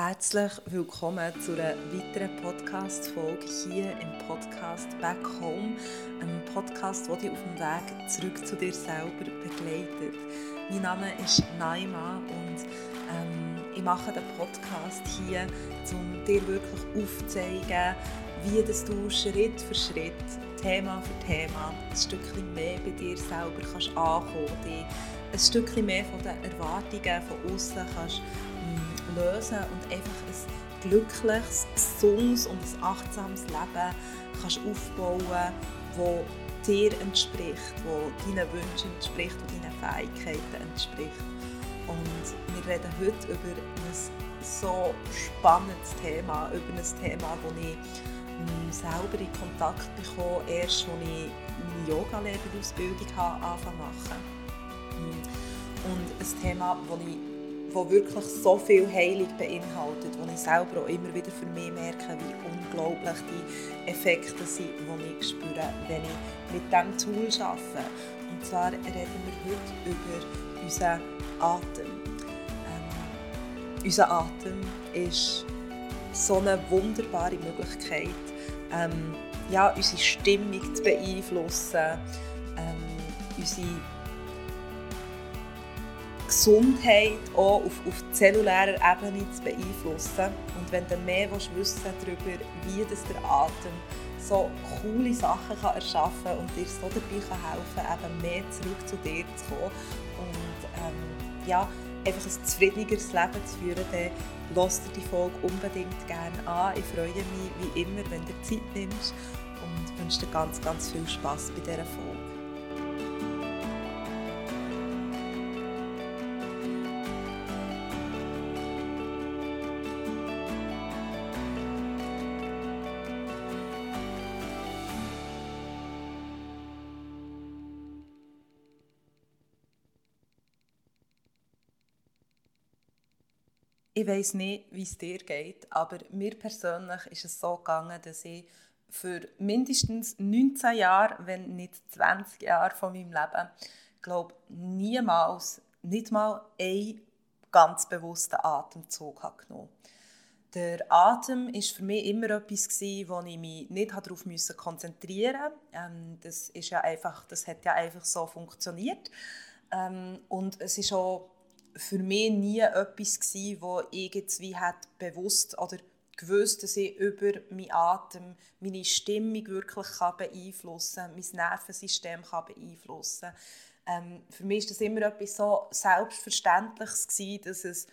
Herzlich willkommen zu einer weiteren Podcast-Folge hier im Podcast Back Home. Ein Podcast, der dich auf dem Weg zurück zu dir selber begleitet. Mein Name ist Naima und ähm, ich mache den Podcast hier, um dir wirklich aufzuzeigen, wie das du Schritt für Schritt, Thema für Thema, ein Stückchen mehr bei dir selber kannst ankommen, dich ein Stückchen mehr von den Erwartungen von außen kannst lösen und einfach ein glückliches, gesundes und ein achtsames Leben kannst aufbauen das dir entspricht, das deinen Wünschen entspricht und deinen Fähigkeiten entspricht. Und wir reden heute über ein so spannendes Thema, über ein Thema, das ich hm, selber in Kontakt bekomme, erst als ich meine Yoga-Lehrerausbildung angefangen zu machen. Hm. Und ein Thema, das ich wo wirklich so viel Heilung beinhaltet, wo ich selber auch immer wieder für mich merke, wie unglaublich die Effekte sind, die ich spüre, wenn ich mit diesem Tool arbeite. Und zwar reden wir heute über unseren Atem. Ähm, unser Atem ist so eine wunderbare Möglichkeit, ähm, ja, unsere Stimmung zu beeinflussen, ähm, unsere Gesundheit auch auf, auf zellulärer Ebene zu beeinflussen. Und wenn du mehr willst, wissen darüber, wie das der Atem so coole Sachen kann erschaffen kann und dir so dabei kann helfen kann, eben mehr zurück zu dir zu kommen und ähm, ja, einfach ein zufriedeneres Leben zu führen, dann lass dir die Folge unbedingt gerne an. Ich freue mich wie immer, wenn du Zeit nimmst und wünsche dir ganz, ganz viel Spaß bei dieser Folge. Ich weiß nicht, wie es dir geht, aber mir persönlich ist es so gegangen, dass ich für mindestens 19 Jahre, wenn nicht 20 Jahre von meinem Leben, glaube niemals, nicht mal einen ganz bewussten Atemzug habe genommen der Atem ist für mich immer etwas wo ich mich nicht darauf konzentrieren musste. Ähm, das ist ja einfach, das hat ja einfach so funktioniert. Ähm, und es ist auch für mich nie etwas wo irgendwie hat bewusst oder gewusst, dass ich über meinen Atem meine Stimmung wirklich beeinflussen kann, mein Nervensystem kann beeinflussen ähm, Für mich war das immer etwas so Selbstverständliches, gewesen, dass es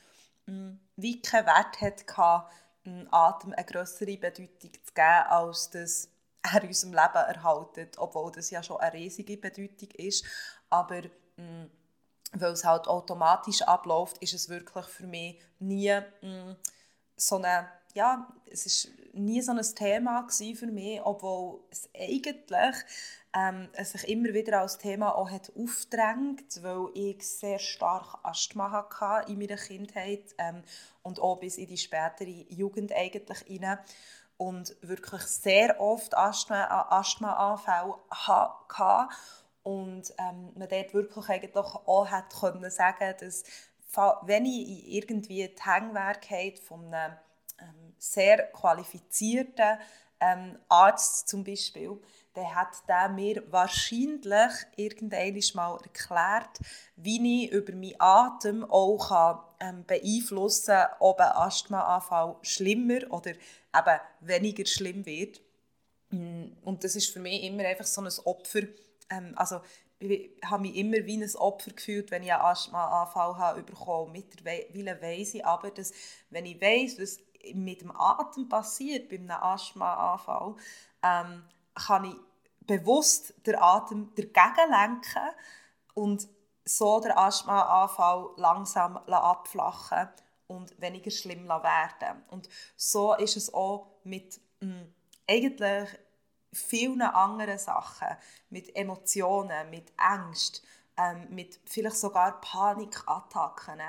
mh, hm, wie keinen Wert hatte, dem Atem eine größere Bedeutung zu geben, als dass er unserem Leben erhaltet, obwohl das ja schon eine riesige Bedeutung ist. Aber mh, hm, weil es halt automatisch abläuft, ist es wirklich für mich nie mh, mm, so eine, ja, es ist nie so ein Thema für mich, obwohl es eigentlich ähm, es sich immer wieder als Thema auch hat aufgedrängt, weil ich sehr stark Asthma hatte in meiner Kindheit ähm, und auch bis in die spätere Jugend eigentlich rein und wirklich sehr oft Asthma-Anfälle hatte und ähm, man dort wirklich eigentlich auch hat können sagen, dass wenn ich irgendwie die Hängwerkheit von einem ähm, sehr qualifizierten ähm, Arzt zum Beispiel, dann hat der mir wahrscheinlich irgendwann mal erklärt, wie ich über meinen Atem auch kann, ähm, beeinflussen kann, ob ein Asthmaanfall schlimmer oder eben weniger schlimm wird. Mm, und das ist für mich immer einfach so ein Opfer, ähm, also ich habe mich immer wie ein Opfer gefühlt, wenn ich einen Asthmaanfall habe bekommen. Mittlerweile weiss ich aber, dass wenn ich weiss, was mit dem Atem passiert bei einem Asthmaanfall, ähm, kann ich bewusst den Atem dagegen lenken und so den Asthmaanfall langsam abflachen und weniger schlimm werden. Und so ist es auch mit mh, mm, eigentlich vielen anderen Sachen, mit Emotionen, mit Ängsten, ähm, mit vielleicht sogar Panikattacken,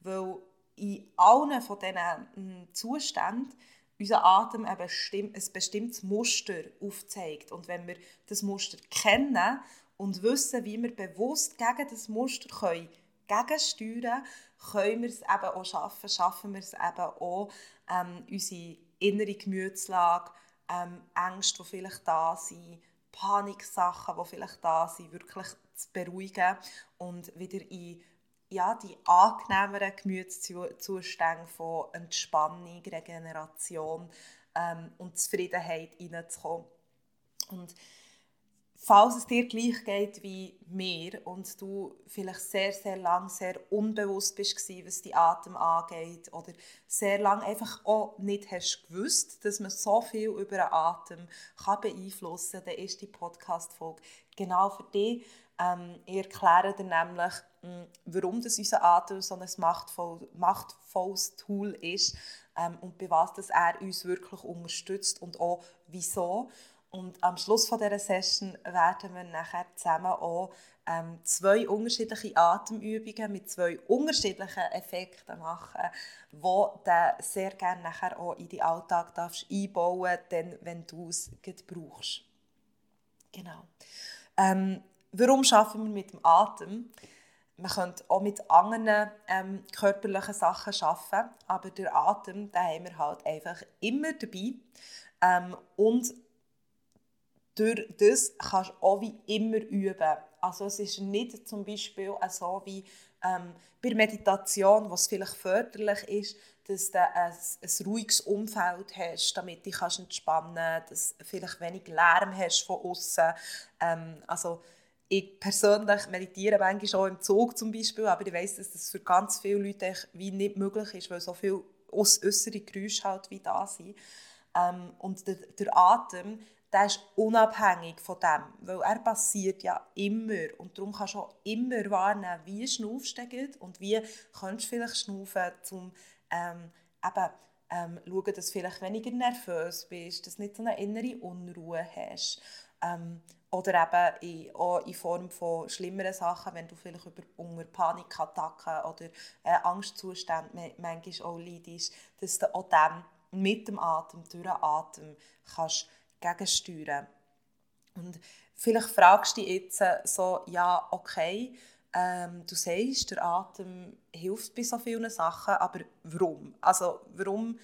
weil in allen von diesen hm, Zuständen unser Atem ein, bestimm ein bestimmtes Muster aufzeigt. Und wenn wir das Muster kennen und wissen, wie wir bewusst gegen das Muster können gegensteuern können wir es eben auch schaffen, schaffen wir es eben auch, ähm, unsere innere Gemütslage, ähm, Ängste, die vielleicht da sind, Paniksachen, die vielleicht da sind, wirklich zu beruhigen und wieder in ja, die angenehmeren Gemütszustände von Entspannung, Regeneration ähm, und Zufriedenheit hineinzukommen. Und falls es dir gleich geht wie mir und du vielleicht sehr, sehr lang sehr unbewusst bist was die Atem angeht oder sehr lang einfach auch nicht hast gewusst, dass man so viel über den Atem kann beeinflussen kann, dann ist die Podcast-Folge genau für dich. Ähm, ich erkläre dir nämlich, hm, warum das unser Atem so ein machtvoll, machtvolles Tool ist ähm, und bei was das er uns wirklich unterstützt und auch wieso. Und am Schluss von dieser Session werden wir nachher zusammen auch ähm, zwei unterschiedliche Atemübungen mit zwei unterschiedlichen Effekten machen, die du sehr gerne nachher auch in den Alltag darfst einbauen darfst, wenn du es brauchst. Genau. Ähm, warum arbeiten wir mit dem Atem? Man könnte auch mit anderen ähm, körperlichen Sachen arbeiten, aber der Atem, den haben wir halt einfach immer dabei. Ähm, und durch das kannst du auch wie immer üben. Also es ist nicht zum Beispiel so wie ähm, bei Meditation, was vielleicht förderlich ist, dass du ein, ein ruhiges Umfeld hast, damit du dich entspannen kannst, dass du vielleicht wenig Lärm hast von außen. Ähm, also ich persönlich meditiere manchmal auch im Zug zum Beispiel, aber ich weiß, dass das für ganz viele Leute wie nicht möglich ist, weil so viele äußere Geräusche halt wie da sind. Ähm, und der, der Atem, der ist unabhängig von dem, weil er passiert ja immer und darum kannst du auch immer wahrnehmen, wie schnaufst du und wie kannst du vielleicht schnaufen, um ähm, eben, ähm, schauen, dass du vielleicht weniger nervös bist, dass du nicht so eine innere Unruhe hast. Ähm, oder eben in, auch in Form von schlimmeren Sachen, wenn du vielleicht über, unter Panikattacken oder äh, Angstzustände manchmal auch leidest, dass du auch dem mit dem Atem, durch den Atem kannst gegensteuern. Und vielleicht fragst du dich jetzt so, ja, okay, ähm, du sagst, der Atem hilft bei so vielen Sachen, aber warum? Also warum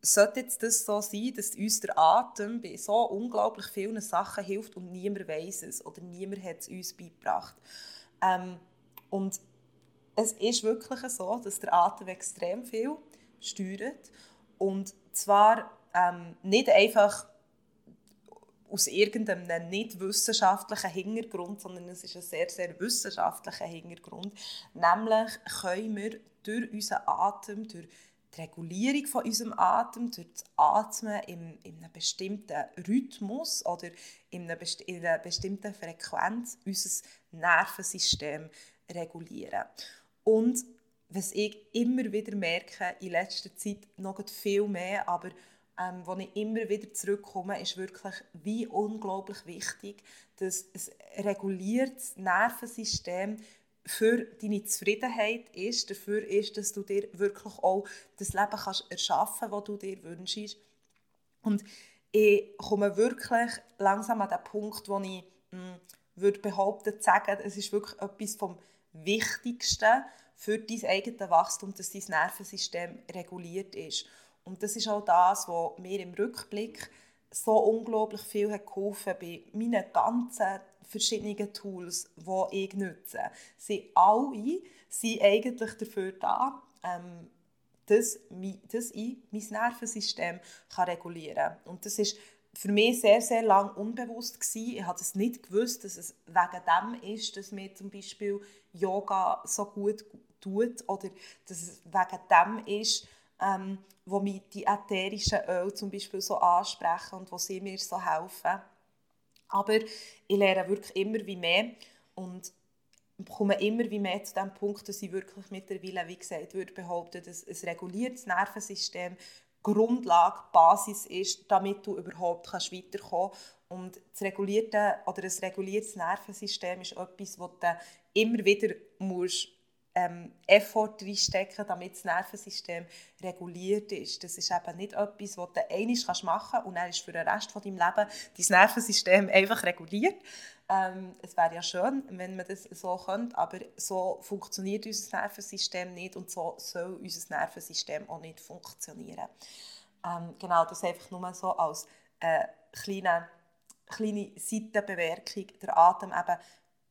sollte jetzt das so sein, dass uns der Atem bei so unglaublich vielen Sachen hilft und niemand weiß es oder niemand hat es uns beigebracht? Ähm, und es ist wirklich so, dass der Atem extrem viel steuert und zwar ähm, nicht einfach aus irgendeinem nicht wissenschaftlichen Hintergrund, sondern es ist ein sehr, sehr wissenschaftlicher Hintergrund. Nämlich können wir durch unseren Atem, durch die Regulierung von unserem Atem, durch das Atmen in, in einem bestimmten Rhythmus oder in einer, besti in einer bestimmten Frequenz unser Nervensystem regulieren. Und was ich immer wieder merke, in letzter Zeit noch viel mehr, aber ähm, wo ich immer wieder zurückkomme, ist wirklich wie unglaublich wichtig, dass ein reguliertes Nervensystem für deine Zufriedenheit ist, dafür ist, dass du dir wirklich auch das Leben kannst erschaffen kannst, das du dir wünschst. Und ich komme wirklich langsam an den Punkt, wo ich mh, hm, würde behaupten, sagen, es ist wirklich etwas vom Wichtigsten für dein eigenes Wachstum, dass dein Nervensystem reguliert ist. Und das ist auch das, was mir im Rückblick so unglaublich viel hat geholfen bei meinen ganzen verschiedenen Tools, die ich nutze. Sie alle sind eigentlich dafür da, ähm, dass, dass ich mein Nervensystem kann regulieren kann. Und das ist für mich sehr, sehr lange unbewusst gewesen. Ich habe es nicht gewusst, dass es wegen dem ist, dass mir zum Beispiel Yoga so gut tut oder dass es wegen dem ist, ähm, wo mich die ätherischen Öle zum Beispiel so ansprechen und wo sie mir so helfen. Aber ich lerne wirklich immer wie mehr und komme immer wie mehr zu dem Punkt, dass ich wirklich mittlerweile, wie gesagt, würde behaupten, dass ein reguliertes Nervensystem Grundlage, Basis ist, damit du überhaupt kannst weiterkommen kannst. Und das regulierte oder ein reguliertes Nervensystem ist etwas, das du immer wieder musst ähm, Effort reinstecken, damit das Nervensystem reguliert ist. Das ist eben nicht etwas, was du einmal machen kannst und dann ist für den Rest von deinem Leben dein Nervensystem einfach reguliert. Ähm, es wäre ja schön, wenn man das so könnte, aber so funktioniert unser Nervensystem nicht und so soll unser Nervensystem auch nicht funktionieren. Ähm, genau, das einfach nur so als äh, kleine, kleine Seitenbemerkung. Der Atem eben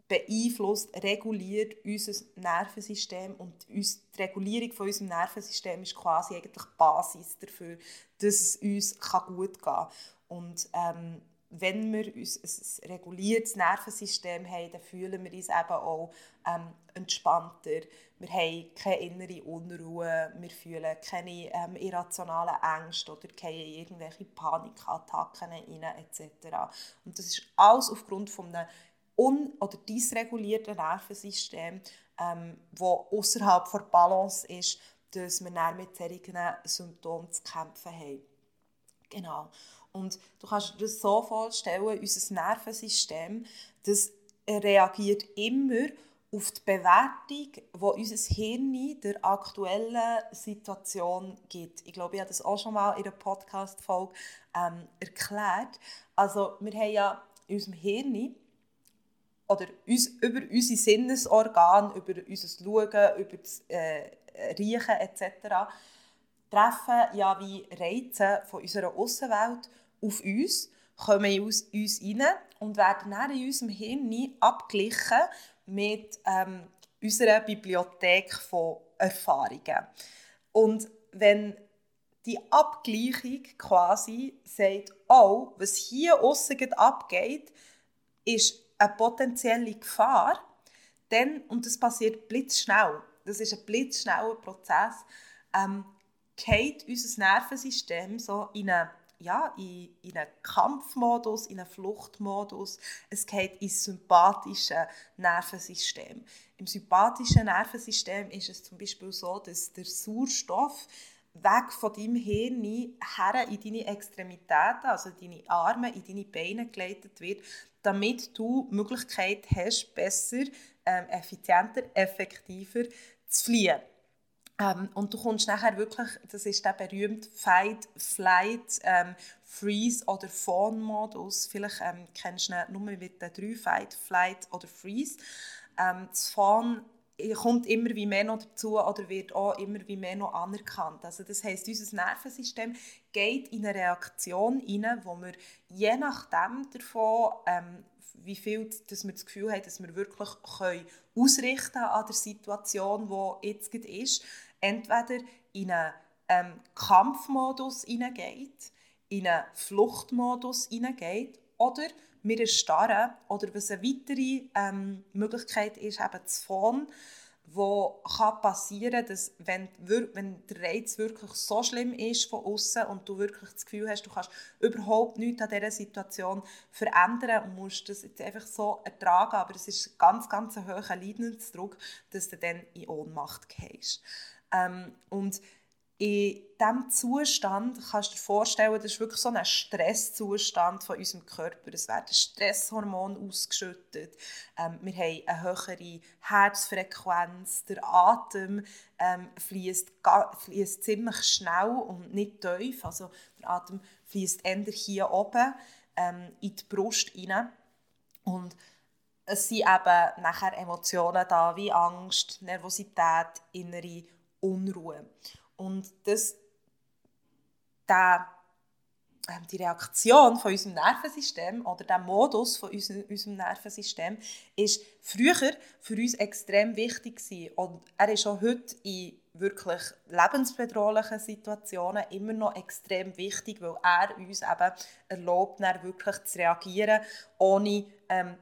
beeinflusst, reguliert unser Nervensystem und die Regulierung von unserem Nervensystem ist quasi eigentlich die Basis dafür, dass es uns gut kann. Und ähm, wenn wir uns ein reguliertes Nervensystem haben, dann fühlen wir uns eben auch ähm, entspannter. Wir haben keine innere Unruhe, wir fühlen keine ähm, irrationalen Ängste oder keine irgendwelche Panikattacken rein, etc. Und das ist alles aufgrund von einem un- oder dysregulierten Nervensystem, ähm, das außerhalb der Balance ist, dass wir dann mit solchen Symptomen zu kämpfen haben. Genau. Und du kannst dir das so vorstellen, unser Nervensystem, das reagiert immer auf die Bewertung, die unser Hirn der aktuellen Situation gibt. Ich glaube, ich habe das auch schon mal in einer Podcast-Folge ähm, erklärt. Also wir haben ja in unserem Hirn oder uns, über unsere Sinnesorgane, über unser Schauen, über das äh, Riechen etc. treffen ja wie Reize von unserer Außenwelt auf uns, kommen in uns, uns rein und werden dann in unserem Hirn abgeglichen mit ähm, unserer Bibliothek von Erfahrungen. Und wenn die Abgleichung quasi sagt, oh, was hier außen abgeht, ist eine potenzielle Gefahr, dann, und das passiert blitzschnell, das ist ein blitzschneller Prozess, ähm, geht unser Nervensystem so in eine ja, in, in einen Kampfmodus, in einen Fluchtmodus. Es geht ins sympathische Nervensystem. Im sympathischen Nervensystem ist es zum Beispiel so, dass der Sauerstoff weg von deinem Hirn her in deine Extremitäten, also deine Arme, in deine Beine geleitet wird, damit du die Möglichkeit hast, besser, ähm, effizienter, effektiver zu fliehen. Ähm, und du kommst nachher wirklich, das ist der berühmte Fight, Flight, ähm, Freeze oder Fawn-Modus. Vielleicht ähm, kennst du ihn nur mit den drei Fight, Flight oder Freeze. Ähm, das Fawn kommt immer wie mehr noch dazu oder wird auch immer wie mehr noch anerkannt. Also das heißt, unser Nervensystem geht in eine Reaktion hinein, wo wir je nachdem davon, ähm, wie viel dass wir das Gefühl haben, dass wir wirklich können ausrichten an der Situation, die jetzt ist, entweder in einen ähm, Kampfmodus hineingeht, in einen Fluchtmodus hineingeht oder wir erstarren oder was eine weitere ähm, Möglichkeit ist, eben zu fahren, wo kann passieren, dass wenn, wenn der Reiz wirklich so schlimm ist von außen und du wirklich das Gefühl hast, du kannst überhaupt nichts an dieser Situation verändern und musst das jetzt einfach so ertragen, aber es ist ganz, ganz ein hoher Leidensdruck, dass du dann in Ohnmacht gehst. Ähm, und in diesem Zustand kannst du dir vorstellen, das ist wirklich so ein Stresszustand von unserem Körper. Es werden Stresshormone ausgeschüttet. Ähm, wir haben eine höhere Herzfrequenz. Der Atem ähm, fließt, fließt ziemlich schnell und nicht tief. Also der Atem fließt eher hier oben ähm, in die Brust hinein. Und es sind eben nachher Emotionen da wie Angst, Nervosität, innere Unruhe. Und das, der, äh, die Reaktion von unserem Nervensystem oder der Modus von unserem, Nervensystem ist früher für uns extrem wichtig gewesen. und er ist auch heute in wirklich lebensbedrohlichen Situationen immer noch extrem wichtig, weil er uns eben erlaubt, wirklich zu reagieren, ohne ähm,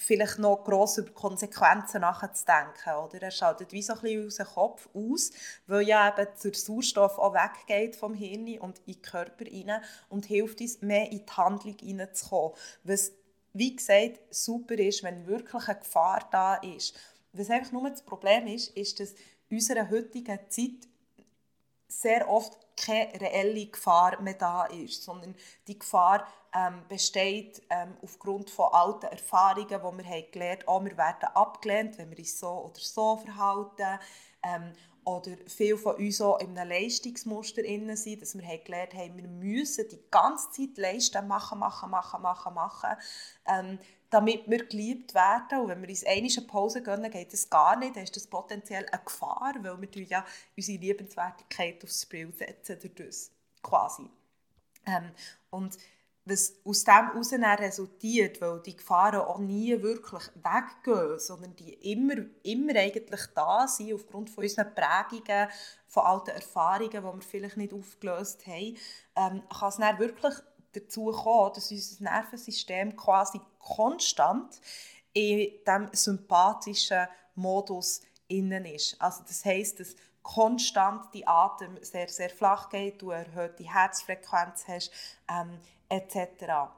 vielleicht noch gross über Konsequenzen nachzudenken. Oder? Er schaltet wie so ein bisschen dem Kopf aus, weil ja eben der Sauerstoff auch weggeht vom Hirn und in den Körper rein und hilft uns, mehr in die Handlung hineinzukommen. Was, wie gesagt, super ist, wenn wirklich eine Gefahr da ist. Was einfach nur das Problem ist, ist, dass in unserer heutigen Zeit sehr oft keine reelle Gefahr mehr da ist, sondern die Gefahr ähm, besteht ähm, aufgrund von alten Erfahrungen, wo wir haben gelernt haben, oh, wir werden abgelehnt, wenn wir uns so oder so verhalten. Ähm, oder viele von uns auch in einem Leistungsmuster sind, dass wir gelernt haben, wir müssen die ganze Zeit leisten, machen, machen, machen, machen, machen, ähm, damit wir geliebt werden. Und wenn wir uns eine Pause gönnen, geht das gar nicht, dann ist das potenziell eine Gefahr, weil wir ja unsere Liebenswertigkeit aufs Spiel setzen quasi. Ähm, und was aus dem heraus resultiert, weil die Gefahren auch nie wirklich weggehen, sondern die immer, immer eigentlich da sind, aufgrund von unseren Prägungen, von alten Erfahrungen, die wir vielleicht nicht aufgelöst haben, ähm, kann es dann wirklich dazu kommen, dass unser Nervensystem quasi konstant in diesem sympathischen Modus innen ist. Also das heisst, dass konstant die Atem sehr, sehr flach geht, du erhöhte Herzfrequenz hast, ähm, etc.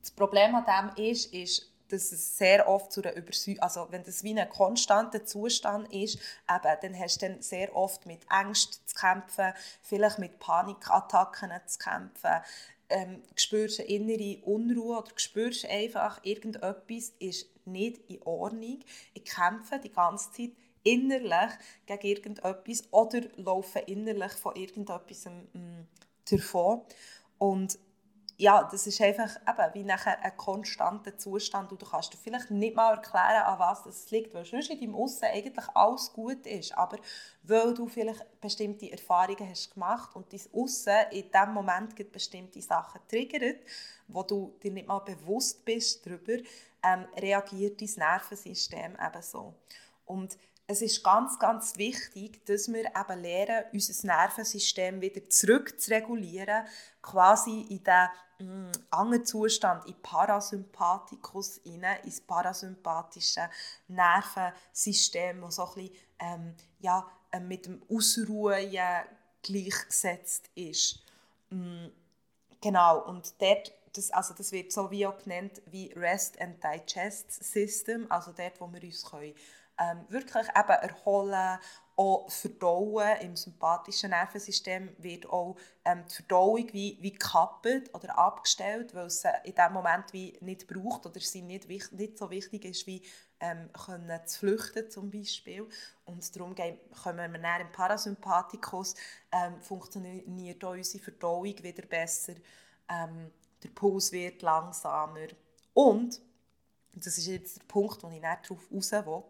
Das Problem an dem ist, ist, dass es sehr oft zu einer Übersäuerung, also wenn das wie ein konstanter Zustand ist, eben, dann hast du dann sehr oft mit Ängsten zu kämpfen, vielleicht mit Panikattacken zu kämpfen, ähm, spürst eine innere Unruhe oder spürst einfach, irgendetwas ist nicht in Ordnung. Ich kämpfe die ganze Zeit innerlich gegen irgendetwas oder laufe innerlich von irgendetwas ähm, davon. Und ja, das ist einfach eben wie nachher ein konstanter Zustand und du kannst dir vielleicht nicht mal erklären, an was das liegt, weil sonst in deinem Aussen eigentlich alles gut ist, aber weil du vielleicht bestimmte Erfahrungen hast gemacht und dein Aussen in dem Moment bestimmte Sachen triggert, wo du dir nicht mal bewusst bist darüber, ähm, reagiert dein Nervensystem eben so. Und es ist ganz, ganz wichtig, dass wir eben lernen, unser Nervensystem wieder zurück zu regulieren, quasi in den mm, anderen Zustand, in Parasympathikus, rein, ins parasympathische Nervensystem, das so ein bisschen, ähm, ja, äh, mit dem Ausruhen gleichgesetzt ist. Mm, genau, und dort das, also das wird so wie auch genannt wie Rest and Digest System, also dort, wo wir uns können ähm, wirklich eben erholen, auch verdauen. Im sympathischen Nervensystem wird auch ähm, die Verdauung wie, wie gekappt oder abgestellt, weil es in dem Moment wie nicht braucht oder sie nicht, nicht so wichtig ist, wie ähm, können zu flüchten zum Beispiel. Und darum kommen wir dann im Parasympathikus, ähm, funktioniert auch unsere Verdauung wieder besser, ähm, der Puls wird langsamer und, das ist jetzt der Punkt, wo ich nicht darauf raus will,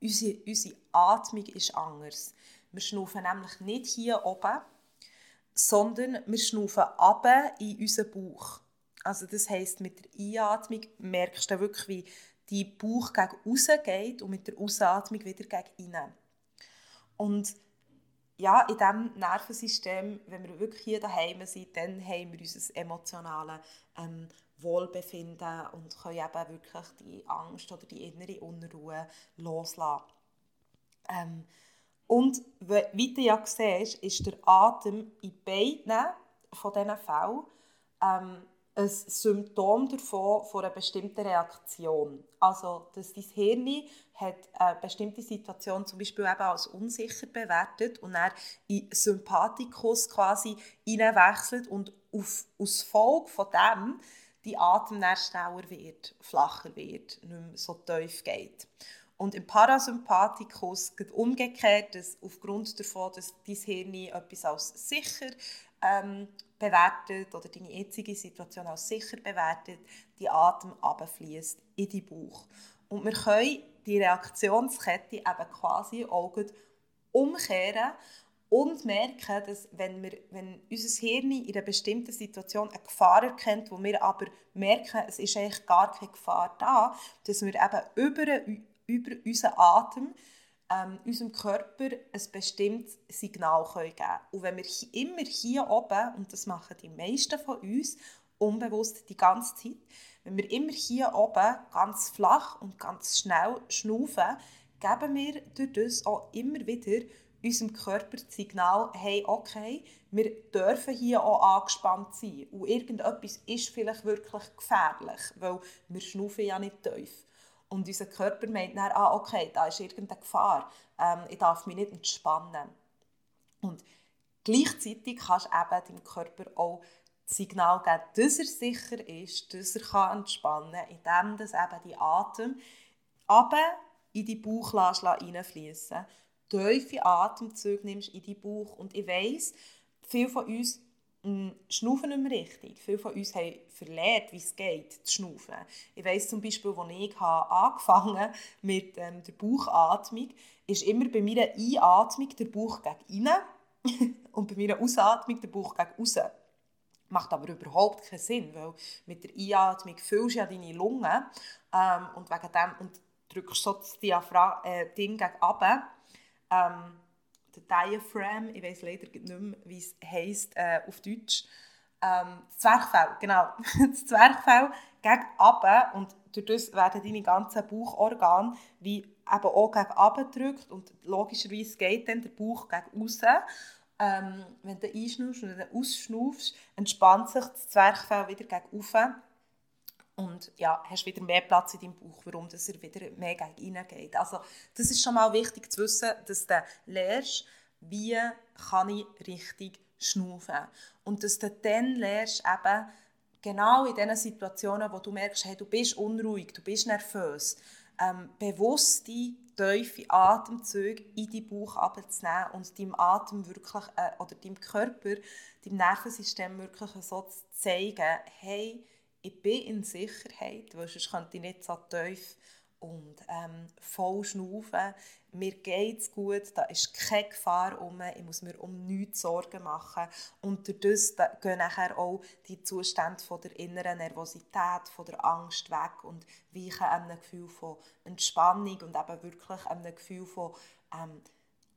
Unsere, unsere Atmung ist anders. Wir schnaufen nämlich nicht hier oben, sondern wir schnaufen ab in unseren Bauch. Also das heisst, mit der Einatmung merkst du wirklich, wie die Bauch gegen außen geht und mit der Ausatmung wieder gegen innen. Und ja, in diesem Nervensystem, wenn wir wirklich hier daheim sind, dann haben wir unser emotionales ähm, Wohlbefinden und können eben wirklich die Angst oder die innere Unruhe loslassen. Ähm, und wie du ja siehst, ist der Atem in beiden von diesen Fällen ähm, ein Symptom davon, von einer bestimmten Reaktion. Also, dass dein Hirn hat eine bestimmte Situation zum Beispiel eben als unsicher bewertet und dann in Sympathikus quasi hineinwechselt und auf, aus Folge von dem die Atem schneller wird, flacher wird, nicht mehr so tief geht. Und im Parasympathikus geht umgekehrt, dass aufgrund davon, dass dein Hirn etwas als sicher ähm, bewertet oder deine jetzige Situation als sicher bewertet, die Atem abfließt in die Bauch. Und wir können die Reaktionskette eben quasi auch umkehren und merken, dass wenn, wir, wenn unser Hirn in einer bestimmten Situation eine Gefahr erkennt, wo wir aber merken, es ist eigentlich gar keine Gefahr da, dass wir eben über, über unseren Atem ähm, unserem Körper ein bestimmtes Signal geben können. Und wenn wir immer hier oben, und das machen die meisten von uns, unbewusst die ganze Zeit, wenn wir immer hier oben ganz flach und ganz schnell schnaufen, geben wir durch das auch immer wieder unserem Körper das Signal, hey, okay, wir dürfen hier auch angespannt sein. Und irgendetwas ist vielleicht wirklich gefährlich, weil wir schnaufen ja nicht tief. Und unser Körper meint dann, ah, okay, da ist irgendeine Gefahr, ähm, ich darf mich nicht entspannen. Und gleichzeitig kannst du eben deinem Körper auch das Signal geben, dass er sicher ist, dass er kann entspannen kann, indem das eben die Atem aber in die Bauch reinfließen tiefe Atemzüge nimmst in die Bauch. Und ich weiss, viele von uns hm, schnaufen nicht mehr richtig. Viele von uns haben verlernt, wie es geht, zu schnaufen. Ich weiss zum Beispiel, als ich angefangen mit ähm, der Bauchatmung, ist immer bei meiner Einatmung der Bauch gegen innen und bei meiner Ausatmung der Bauch gegen außen. Macht aber überhaupt keinen Sinn, weil mit der Einatmung füllst du ja deine Lungen ähm, und wegen dem und drückst so das Diaphragma, äh, gegen runter. Ähm, der Diaphragm, ich weiß leider nicht mehr, wie es heisst äh, auf Deutsch. Ähm, das Zwerchfell, genau. das Zwerchfell gegen runter und durch das werden deine ganzen Bauchorgane wie eben auch gegen runter gedrückt und logischerweise geht dann der Bauch gegen außen ähm, wenn du einschnaufst und dann ausschnaufst, entspannt sich das Zwerchfell wieder gegen oben und ja, hast wieder mehr Platz in deinem Bauch, warum dass er wieder mehr gegen innen geht. Also das ist schon mal wichtig zu wissen, dass du lernst, wie kann ich richtig schnaufen. Und dass du dann lernst, eben genau in diesen Situationen, wo du merkst, hey, du bist unruhig, du bist nervös, ähm, bewusste tiefe Atemzüge in deinen Bauch abzunehmen und deinem Atem wirklich, äh, oder deinem Körper, deinem Nervensystem wirklich so zu zeigen, hey, ich bin in Sicherheit, weil sonst könnte ich nicht so tief und ähm, voll schnaufen. Mir geht es gut, da ist keine Gefahr um, ich muss mir um nichts Sorgen machen. Und dadurch gehen nachher auch die Zustände von der inneren Nervosität, von der Angst weg und weichen einem Gefühl von Entspannung und eben wirklich einem Gefühl von, ähm,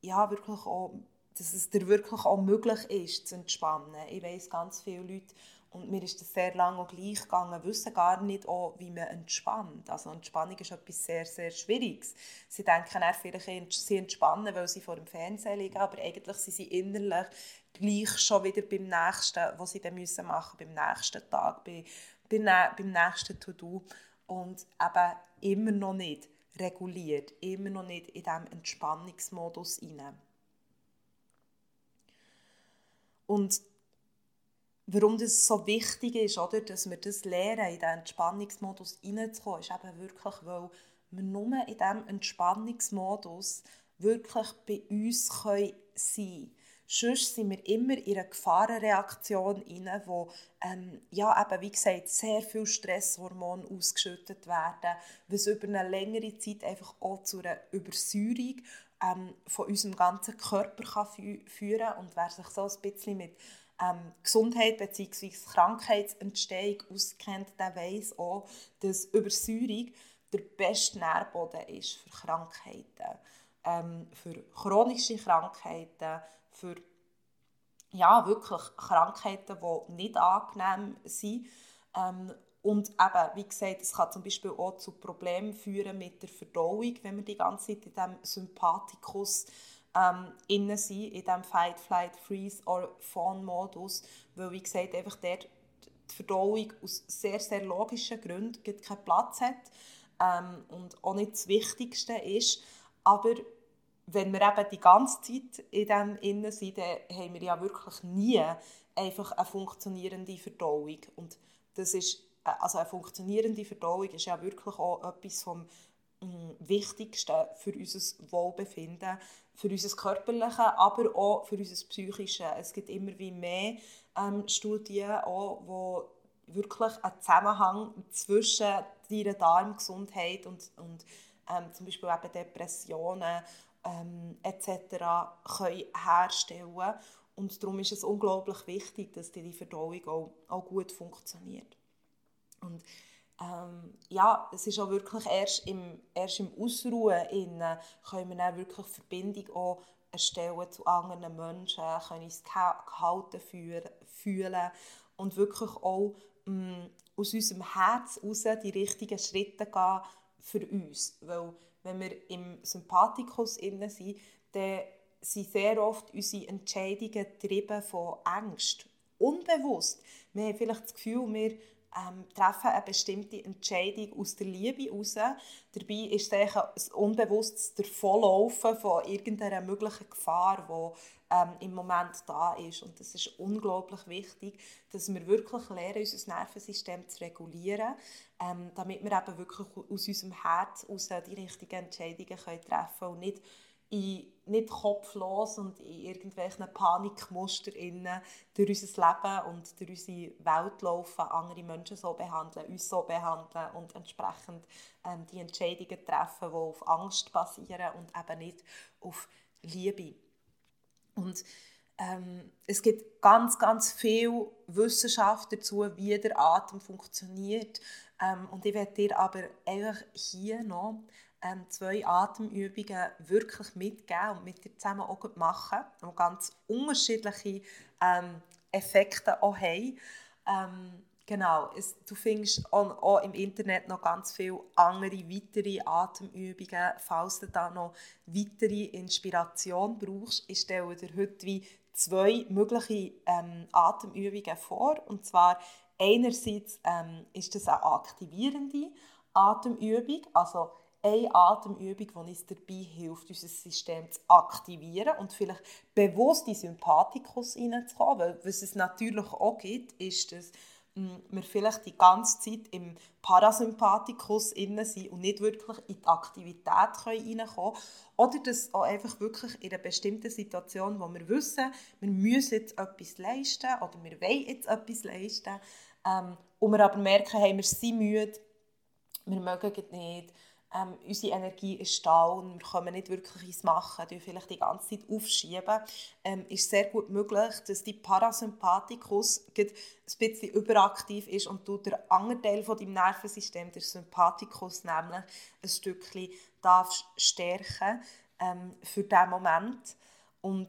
ja, wirklich auch, dass es dir wirklich auch möglich ist, zu entspannen. Ich weiß ganz viele Leute, und mir ist das sehr lange auch gleich gegangen, wissen gar nicht, auch, wie man entspannt. Also Entspannung ist etwas sehr, sehr Schwieriges. Sie denken eher vielleicht, sie entspannen, weil sie vor dem Fernsehen liegen, aber eigentlich sind sie innerlich gleich schon wieder beim nächsten, was sie dann müssen beim nächsten Tag, bei, bei, beim nächsten To-Do. Und eben immer noch nicht reguliert, immer noch nicht in diesem Entspannungsmodus hinein. Und warum das so wichtig ist, oder, dass wir das lernen, in diesen Entspannungsmodus hineinzukommen, ist eben wirklich, weil wir nur in diesem Entspannungsmodus wirklich bei uns können sein können. Sonst sind wir immer in einer Gefahrenreaktion rein, wo, ähm, ja, eben, wie gesagt, sehr viel Stresshormone ausgeschüttet werden, was über eine längere Zeit einfach auch zu einer Übersäuerung ähm, von unserem ganzen Körper kann fü führen kann. Und wer sich so ein bisschen mit ähm, Gesundheit bzw. Krankheitsentstehung auskennt, der weiß auch, dass Übersäuerung der beste Nährboden ist für Krankheiten, ähm, für chronische Krankheiten, für ja, wirklich Krankheiten, die nicht angenehm sind. Ähm, und eben, wie gesagt, es kann zum Beispiel auch zu Problemen führen mit der Verdauung, wenn man die ganze Zeit in diesem Sympathikus ähm, innen sein, in diesem Fight, Flight, Freeze oder Fawn-Modus, weil, wie gesagt, einfach dort die Verdauung aus sehr, sehr logischen Gründen keinen Platz hat ähm, und auch nicht das Wichtigste ist. Aber wenn wir eben die ganze Zeit in dem Innen sind, dann haben wir ja wirklich nie einfach eine funktionierende Verdauung. Und das ist, äh, also eine funktionierende Verdauung ist ja wirklich auch etwas vom Wichtigsten für unser Wohlbefinden, für unser körperliches, aber auch für unser psychisches. Es gibt immer wie mehr ähm, Studien, auch, wo wirklich einen Zusammenhang zwischen deiner Darmgesundheit und, und ähm, zum Beispiel eben Depressionen ähm, etc. können herstellen und darum ist es unglaublich wichtig, dass die Verdauung auch, auch gut funktioniert. Und ähm, ja, es ist auch wirklich erst im, erst im Ausruhen innen können wir wirklich Verbindung auch erstellen zu anderen Menschen, können uns gehalten fühlen und wirklich auch mh, mm, aus unserem Herz heraus die richtigen Schritte gehen für uns. Weil wenn wir im Sympathikus innen sind, dann sind sehr oft unsere Entscheidungen getrieben von Angst. Unbewusst. Wir haben vielleicht das Gefühl, wir ähm, treffen eine bestimmte Entscheidung aus der Liebe heraus. Dabei ist es ein unbewusstes Davonlaufen von irgendeiner möglichen Gefahr, die ähm, im Moment da ist. Und das ist unglaublich wichtig, dass wir wirklich lernen, unser Nervensystem zu regulieren, ähm, damit wir eben wirklich aus unserem Herz aus die richtigen Entscheidungen treffen können und nicht in, nicht kopflos und in irgendwelchen Panikmuster innen durch unser Leben und durch unsere Welt laufen, andere Menschen so behandeln, uns so behandeln und entsprechend ähm, die Entscheidungen treffen, die auf Angst basieren und eben nicht auf Liebe. Und ähm, es gibt ganz, ganz viel Wissenschaft dazu, wie der Atem funktioniert. Ähm, und ich werde dir aber einfach hier noch ähm, zwei Atemübungen wirklich mitgeben und mit dir zusammen auch machen, die ganz unterschiedliche ähm, Effekte auch haben. Ähm, genau, es, du findest auch, auch, im Internet noch ganz viele andere, weitere Atemübungen. Falls du da noch weitere Inspiration brauchst, ich stelle dir heute wie zwei mögliche ähm, Atemübungen vor. Und zwar einerseits ähm, ist das eine aktivierende Atemübung, also eine Atemübung, die uns dabei hilft, unser System zu aktivieren und vielleicht bewusst in Sympathikus hineinzukommen. Weil was es natürlich auch gibt, ist, dass hm, wir vielleicht die ganze Zeit im Parasympathikus sind und nicht wirklich in die Aktivität hineinkommen können. Oder dass auch einfach wirklich in einer bestimmten Situation, wo wir wissen, wir müssen jetzt etwas leisten oder wir wollen jetzt etwas leisten, ähm, und wir aber merken, hey, wir sind müde, wir mögen es nicht, ähm, unsere Energie ist da und wir können nicht wirklich ins Machen, die vielleicht die ganze Zeit aufschieben, ähm, ist sehr gut möglich, dass die Parasympathikus ein bisschen überaktiv ist und du den anderen Teil von deinem Nervensystem, der Sympathikus nämlich, ein Stückchen darfst stärken ähm, für diesen Moment. Und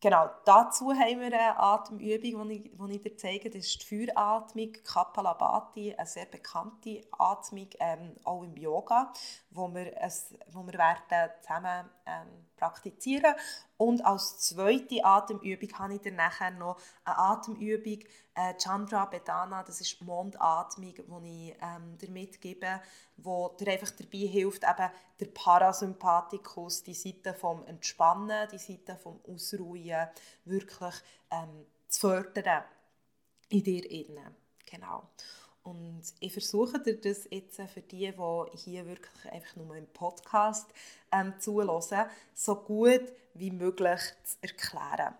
Genau, dazu haben wir eine Atemübung, die ich, die ich dir zeige. Das ist die Feueratmung, Kapalabhati, eine sehr bekannte Atmung, ähm, auch im Yoga, wo wir, es, wo wir werden zusammen ähm, praktizieren. Und als zweite Atemübung habe ich dann nachher noch eine Atemübung, äh, Chandra Bedana, das ist Mondatmung, die ich ähm, dir mitgebe, wo dir einfach dabei hilft, eben der Parasympathikus, die Seite vom Entspannen, die Seite vom Ausruhen, wirklich ähm, zu fördern in dir innen. Genau. Und ich versuche dir das jetzt für die, die hier wirklich einfach nur im Podcast ähm, zuhören, so gut wie möglich zu erklären.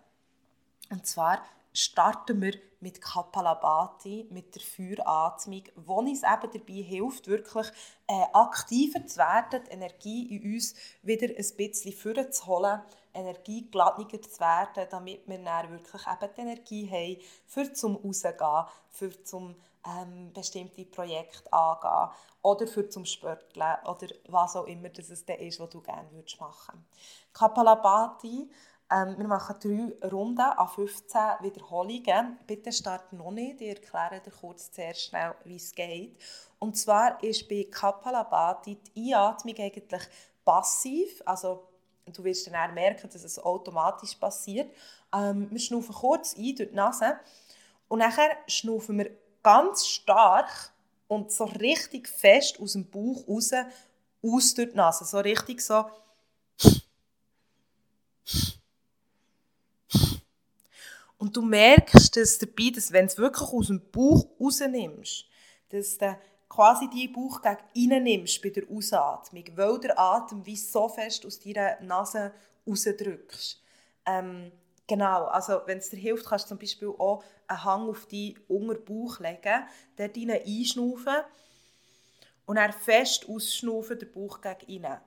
Und zwar starten wir mit Kapalabhati, mit der Feueratmung, wo uns eben dabei hilft, wirklich äh, aktiver zu werden, die Energie in uns wieder ein bisschen vorzuholen, energiegeladeniger zu werden, damit wir dann wirklich eben die Energie haben, für zum Rausgehen, für zum ähm, bestimmte Projekte angehen oder für zum Sporteln oder was auch immer das ist, was du gerne würdest machen Kapalabhati, ähm, wir machen drei Runden an 15 Wiederholungen. Bitte start noch nicht, ich erkläre dir kurz sehr schnell, wie es geht. Und zwar ist bei Kapalabhati die Einatmung eigentlich passiv, also du wirst dann merken, dass es automatisch passiert. Ähm, wir schnaufen kurz ein durch die Nase und nachher schnaufen wir ganz stark und so richtig fest aus dem Bauch raus, aus durch die Nase. So richtig so. Und du merkst dass dabei, dass wenn du es wirklich aus dem Bauch rausnimmst, dass du quasi die Bauch gegen nimmst bei der Ausatmung, weil der Atem wie so fest aus deiner Nase rausdrückst. Ähm, Genau, also wenn es dir hilft, kannst du zum Beispiel auch einen Hang auf deinen Unterbauch legen, dort hinein einschnaufen und dann fest ausschnaufen, den Bauch gegen innen.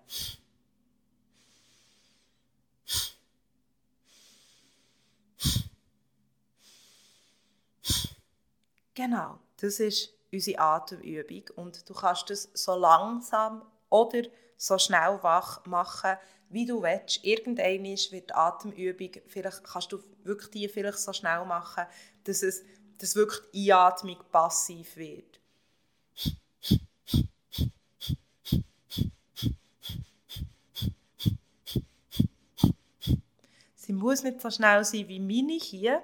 Genau, das ist unsere Atemübung und du kannst das so langsam oder so schnell wach machen, wie du willst. Irgendwann wird die Atemübung, vielleicht kannst du wirklich die vielleicht so schnell machen, dass, es, dass wirklich die Einatmung passiv wird. Sie muss nicht so schnell sein wie meine hier.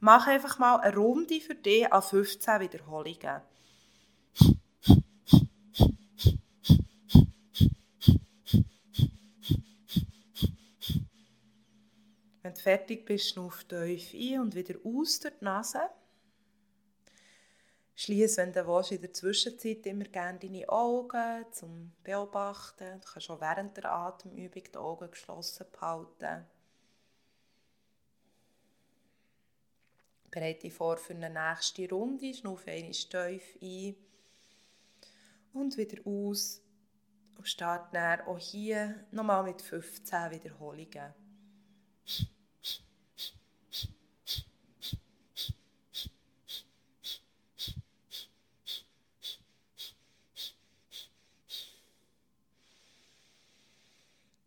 Mach einfach mal eine Runde für dich an 15 Wiederholungen. Wenn du fertig bist, schnuff tief ein und wieder aus durch Nase. Schließ, wenn du willst, in der Zwischenzeit immer gerne deine Augen zum Beobachten. Du kannst auch während der Atemübung die Augen geschlossen behalten. Bereite dich vor für eine nächste Runde. Schnuff einmal tief ein und wieder aus. Und start dann auch hier nochmal mit 15 Wiederholungen.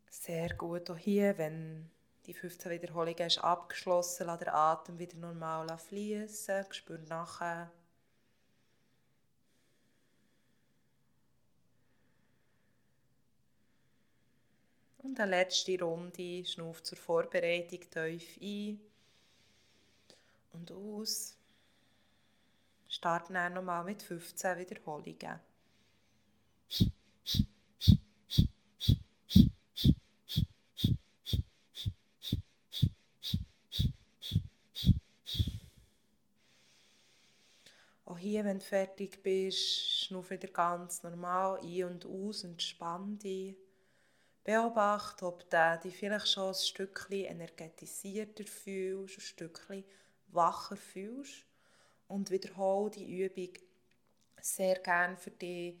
Sehr gut. Auch hier, wenn die 15 Wiederholungen ist abgeschlossen, lass den Atem wieder normal fließen. Spür nachher. Und eine letzte Runde, schnuff zur Vorbereitung tief ein und aus. Starten dann nochmal mit 15 Wiederholungen. hier, wenn du fertig bist, schnuff wieder ganz normal ein und aus, entspann dich. Beobachte, ob du dich vielleicht schon ein Stückchen energetisierter fühlst, ein Stückchen wacher fühlst. Und wiederhole die Übung sehr gerne für dich.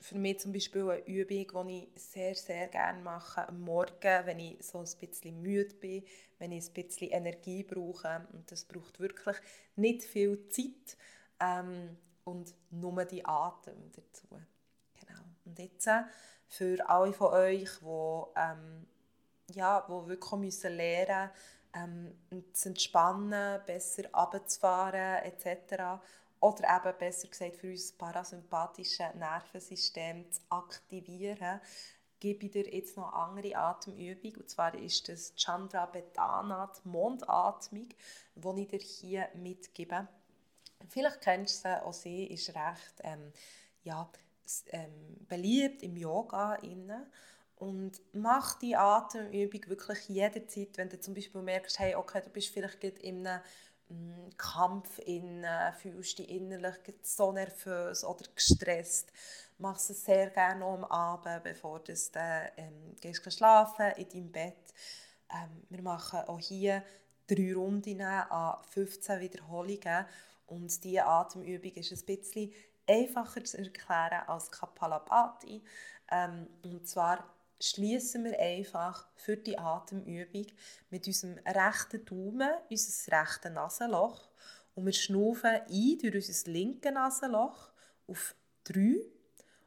Für mich zum Beispiel eine Übung, die ich sehr, sehr gerne mache, am Morgen, wenn ich so ein bisschen müde bin, wenn ich ein bisschen Energie brauche. Und das braucht wirklich nicht viel Zeit ähm, und nur die Atem dazu. Genau. Und jetzt äh, für alle von euch, die, ähm, ja, die wirklich müssen lernen ähm, zu entspannen, besser runterzufahren etc., oder eben besser gesagt für uns das parasympathische Nervensystem zu aktivieren, gebe ich dir jetzt noch eine andere Atemübung. Und zwar ist das Chandra Betana, die Mondatmung, die ich dir hier mitgebe. Vielleicht kennst du sie, auch sie ist recht ähm, ja, ähm, beliebt im Yoga. Innen. Und mach die Atemübung wirklich jederzeit, wenn du zum Beispiel merkst, hey, okay, du bist vielleicht in einem mm, Kampf innen, fühlst dich innerlich so nervös oder gestresst. Mach es sehr gerne am Abend, bevor du ähm, gehst schlafen in deinem Bett. Ähm, wir machen auch hier drei Runden an 15 Wiederholungen und diese Atemübung ist ein bisschen einfacher zu erklären als Kapalabhati. Ähm, und zwar schließen wir einfach für die Atemübung mit unserem rechten Daumen unser rechtes Nasenloch und wir schnaufen ein durch unser linkes Nasenloch auf 3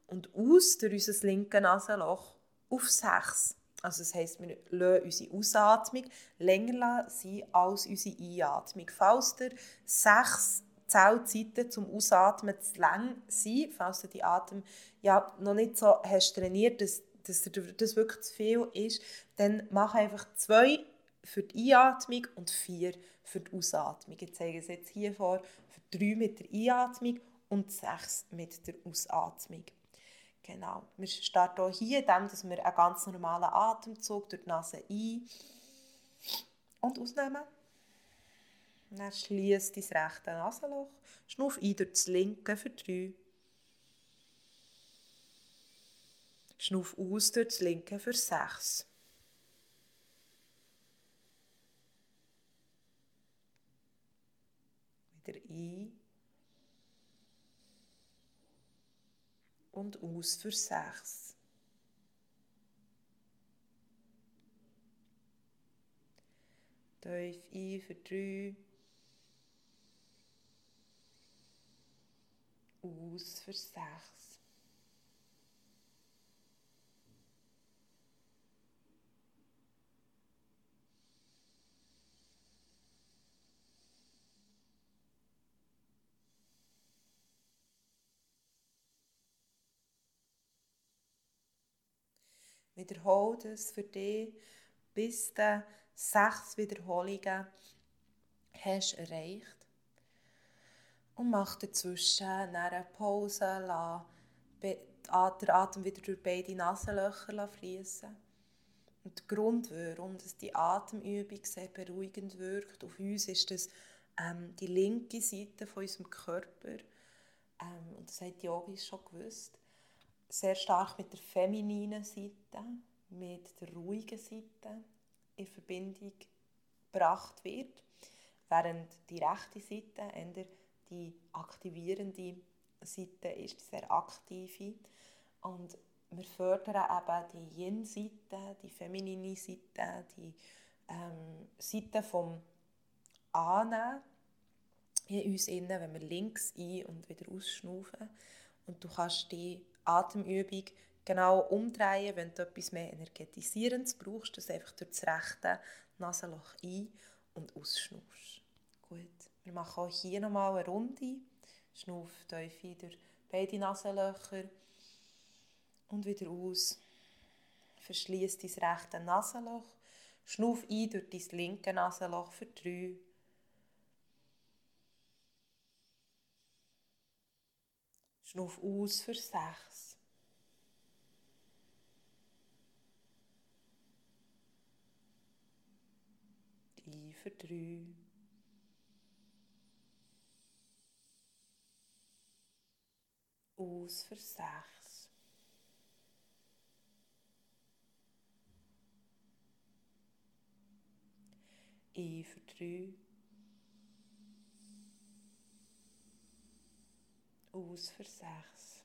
und aus durch unser linkes Nasenloch auf 6. Also das heisst, wir lassen unsere Ausatmung länger sein als unsere Einatmung. Falls ihr 6 Zellzeiten zum Ausatmen zu lang sind, falls du die Atem ja noch nicht so hast trainiert, dass, dass das wirklich zu viel ist, dann mach einfach zwei für die Einatmung und vier für die Ausatmung. Ich zeige es jetzt hier vor, für drei mit der Einatmung und sechs mit der Ausatmung. Genau. Wir starten auch hier, indem wir einen ganz normalen Atemzug durch die Nase ein- und ausnehmen. Dann schließ dein rechte Nasenloch. Schnuff ein durch das linke für drei. Schnuff aus durch das linke für sechs. Wieder ein. Und aus für sechs. Tief ein für drei. Aus für sechs. Wiederhole das für dich, bis du sechs Wiederholungen hast erreicht. Und mach dazwischen eine Pause, lass den Atem wieder durch beide Nasenlöcher fließen. Und der Grund, warum die Atemübung sehr beruhigend wirkt. Auf uns, ist, dass ähm, die linke Seite von unserem Körper, ähm, und das hat die Yogis schon gewusst, sehr stark mit der femininen Seite, mit der ruhigen Seite in Verbindung gebracht wird, während die rechte Seite eher die aktivierende Seite ist, die sehr aktive. Und wir fördern eben die Yin-Seite, die feminine Seite, die ähm, Seite vom Annehmen in uns innen, wenn wir links ein- und wieder ausschnaufen. Und du kannst die Atemübung genau umdrehen, wenn du etwas mehr Energetisierendes brauchst, das einfach durch das rechte Nasenloch ein- und ausschnaufst. Gut, wir machen auch hier nochmal eine Runde. Schnauf tief durch beide Nasenlöcher und wieder aus. Verschließ dein rechte Nasenloch. Schnauf ein durch dein linke Nasenloch für drei. Schnauf aus für sechs. Ein für drei. Aus für sechs. Ein für drei. Aus für sechs.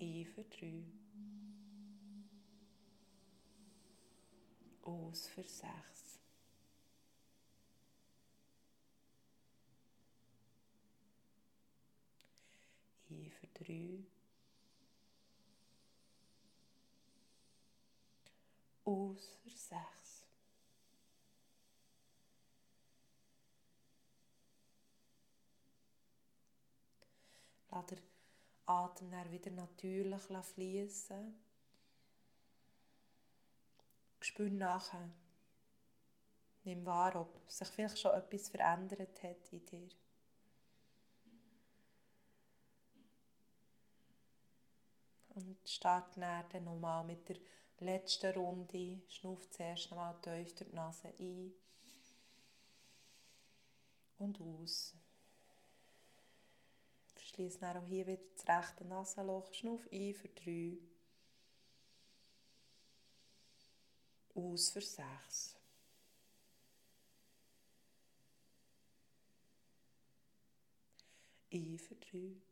Ein für drei. Aus für sechs. Ein für drei. Aus für sechs. Lass den Atem dann wieder natürlich fließen. Spür nachher. Nimm wahr, ob sich vielleicht schon etwas verändert hat in dir. Und start dann nochmal mit der letzten Runde. Schnuff zuerst nochmal tief durch die Nase ein und aus. Verschließ dann auch hier wieder das rechte Nasenloch. Schnuff ein für drei. Aus für sechs. Ein für drei.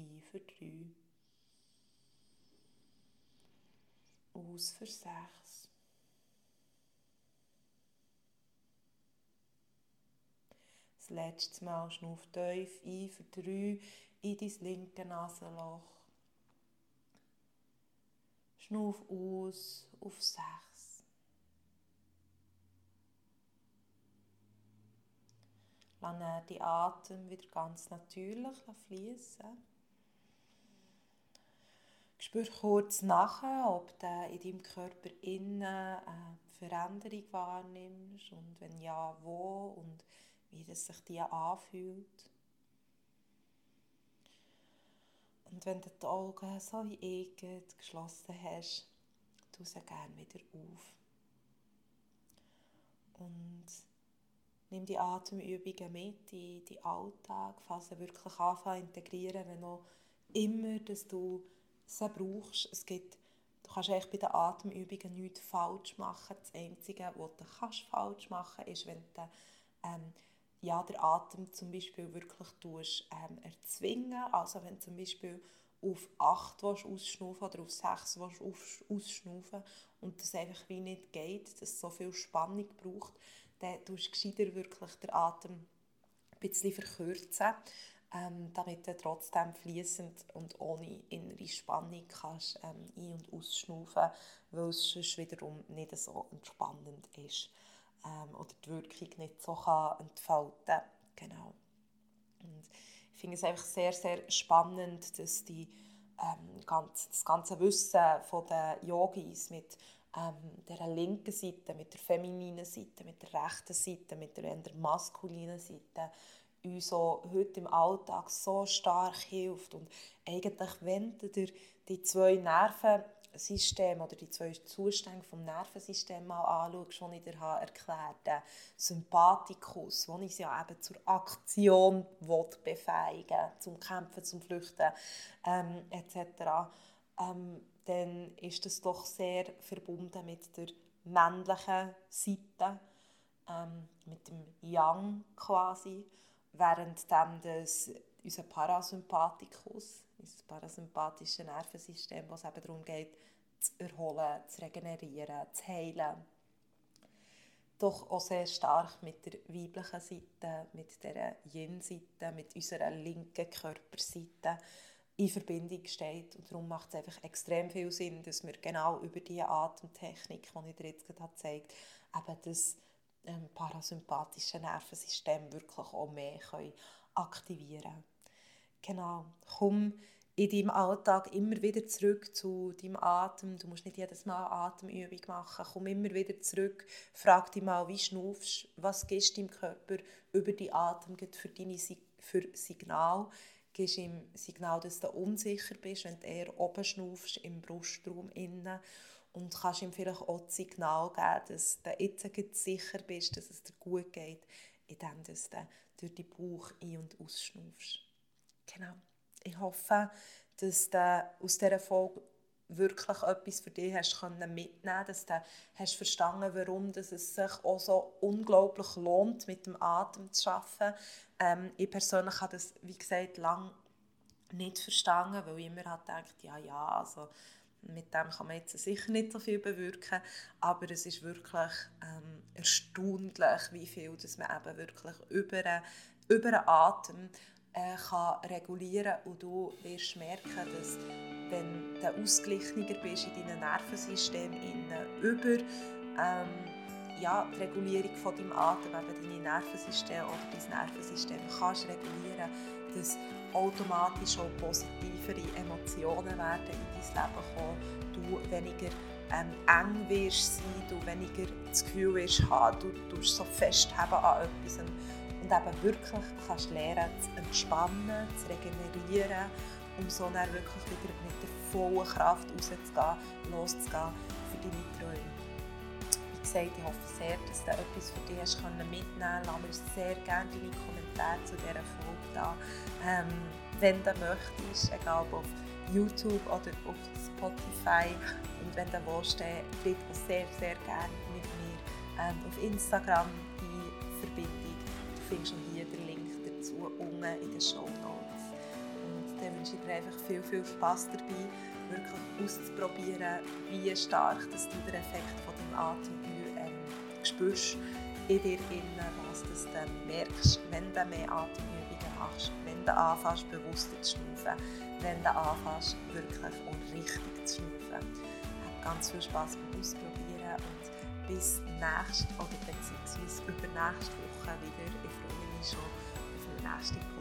Ein für drei. Aus für sechs. Das letzte Mal schnuff tief ein für drei in dein linke Nasenloch. Schnuff aus auf sechs. Lass die Atem wieder ganz natürlich fließen. Spür kurz nachher, ob du in deinem Körper innen eine Veränderung wahrnimmst und wenn ja, wo und wie das sich dir anfühlt. Und wenn du die Augen so wie ich geschlossen hast, tu sie gerne wieder auf. Und nimm die Atemübungen mit in den Alltag, falls du wirklich anfangen integrieren, wenn auch immer, dass du sie brauchst. Es gibt, du kannst eigentlich bei den Atemübungen nichts falsch machen. Das Einzige, was du kannst falsch machen kannst, ist, wenn du ähm, ja, der Atem zum Beispiel wirklich tust, ähm, erzwingen. Also wenn zum Beispiel auf 8 ausschnaufen oder auf 6 ausschnaufen und das einfach wie nicht geht, dass es so viel Spannung braucht, dann tust du wirklich den Atem ein bisschen verkürzen, ähm, damit du trotzdem fließend und ohne innere Spannung kannst ähm, ein- und ausschnaufen, weil es sonst wiederum nicht so entspannend ist ähm, oder die Wirkung nicht so kann entfalten Genau. Und ich finde es einfach sehr, sehr spannend, dass die, ähm, ganz, das ganze Wissen von den Yogis mit ähm, der linken Seite, mit der femininen Seite, mit der rechten Seite, mit der eher maskulinen Seite uns so heute im Alltag so stark hilft. Und eigentlich, wenn du die zwei Nerven System oder die zwei Zustände vom Nervensystem mal anschaust, die ich dir erklärt habe, den Sympathikus, wo ich ja eben zur Aktion befähigen zum Kämpfen, zum Flüchten ähm, etc., ähm, dann ist das doch sehr verbunden mit der männlichen Seite, ähm, mit dem Yang quasi, während dann das, unser Parasympathikus, unser parasympathische Nervensystem, wo eben darum geht, zu erholen, zu regenerieren, zu heilen. Doch auch sehr stark mit der weiblichen Seite, mit der Yin-Seite, mit unserer linken Körperseite in Verbindung steht. Und darum macht es einfach extrem viel Sinn, dass wir genau über diese Atemtechnik, die ich dir jetzt gerade gezeigt habe, eben das ähm, parasympathische Nervensystem wirklich auch mehr können aktivieren können. Genau, komm in deinem Alltag immer wieder zurück zu deinem Atem. Du musst nicht jedes Mal Atemübung machen. Komm immer wieder zurück. Frag dich mal, wie schnaufst Was gibst du deinem Körper über die Atem für deine für Signal? Gibst ihm Signal, dass du unsicher bist, wenn du eher oben schnaufst, im Brustraum innen. Und kannst ihm vielleicht auch das Signal geben, dass du jetzt sicher bist, dass es dir gut geht, indem du durch den Bauch ein- und ausschnaufst. Genau. Ich hoffe, dass du aus dieser Folge wirklich etwas für dich hast mitnehmen dass du hast verstanden warum es sich auch so unglaublich lohnt, mit dem Atem zu arbeiten. Ähm, ich persönlich habe das, wie gesagt, lange nicht verstanden, weil ich immer halt gedacht ja, ja, also mit dem kann man jetzt sicher nicht so viel bewirken, aber es ist wirklich ähm, erstaunlich, wie viel dass man eben wirklich über, über den Atem äh, kann regulieren und du wirst merken, dass wenn du ausgeglichener bist in deinem Nervensystem innen, über ähm, ja, die Regulierung von deinem Atem, eben dein Nervensystem oder dein Nervensystem kannst regulieren, dass automatisch auch positivere Emotionen werden in dein Leben kommen, du weniger ähm, eng wirst sein, du weniger das Gefühl wirst haben, du, du so festhaben an etwas. Und eben wirklich kannst lernen zu entspannen, zu regenerieren, um so dann wirklich wieder mit der vollen Kraft rauszugehen, loszugehen gesagt, ich hoffe sehr, dass du etwas für dich hast mitnehmen konntest. Lass mir sehr gerne deine Kommentare zu dieser Folge da. Ähm, wenn du möchtest, egal ob auf YouTube oder auf Spotify. Und wenn du willst, dann auch sehr, sehr gerne mit mir ähm, auf Instagram in Verbindung findest du hier den Link dazu unten in den Show Notes. Und dann wünsche ich dir einfach viel, viel Spass dabei, wirklich auszuprobieren, wie stark dass du den Effekt von deinem Atem ähm, spürst in dir innen, was du dann merkst, wenn du mehr Atemübungen machst, wenn du anfängst bewusster zu schnaufen, wenn du anfängst wirklich und richtig zu schnaufen. Hab ganz viel Spass beim Ausprobieren und bis nächste oder beziehungsweise übernächste Woche wieder. Ich freue mich schon auf den nächsten Podcast.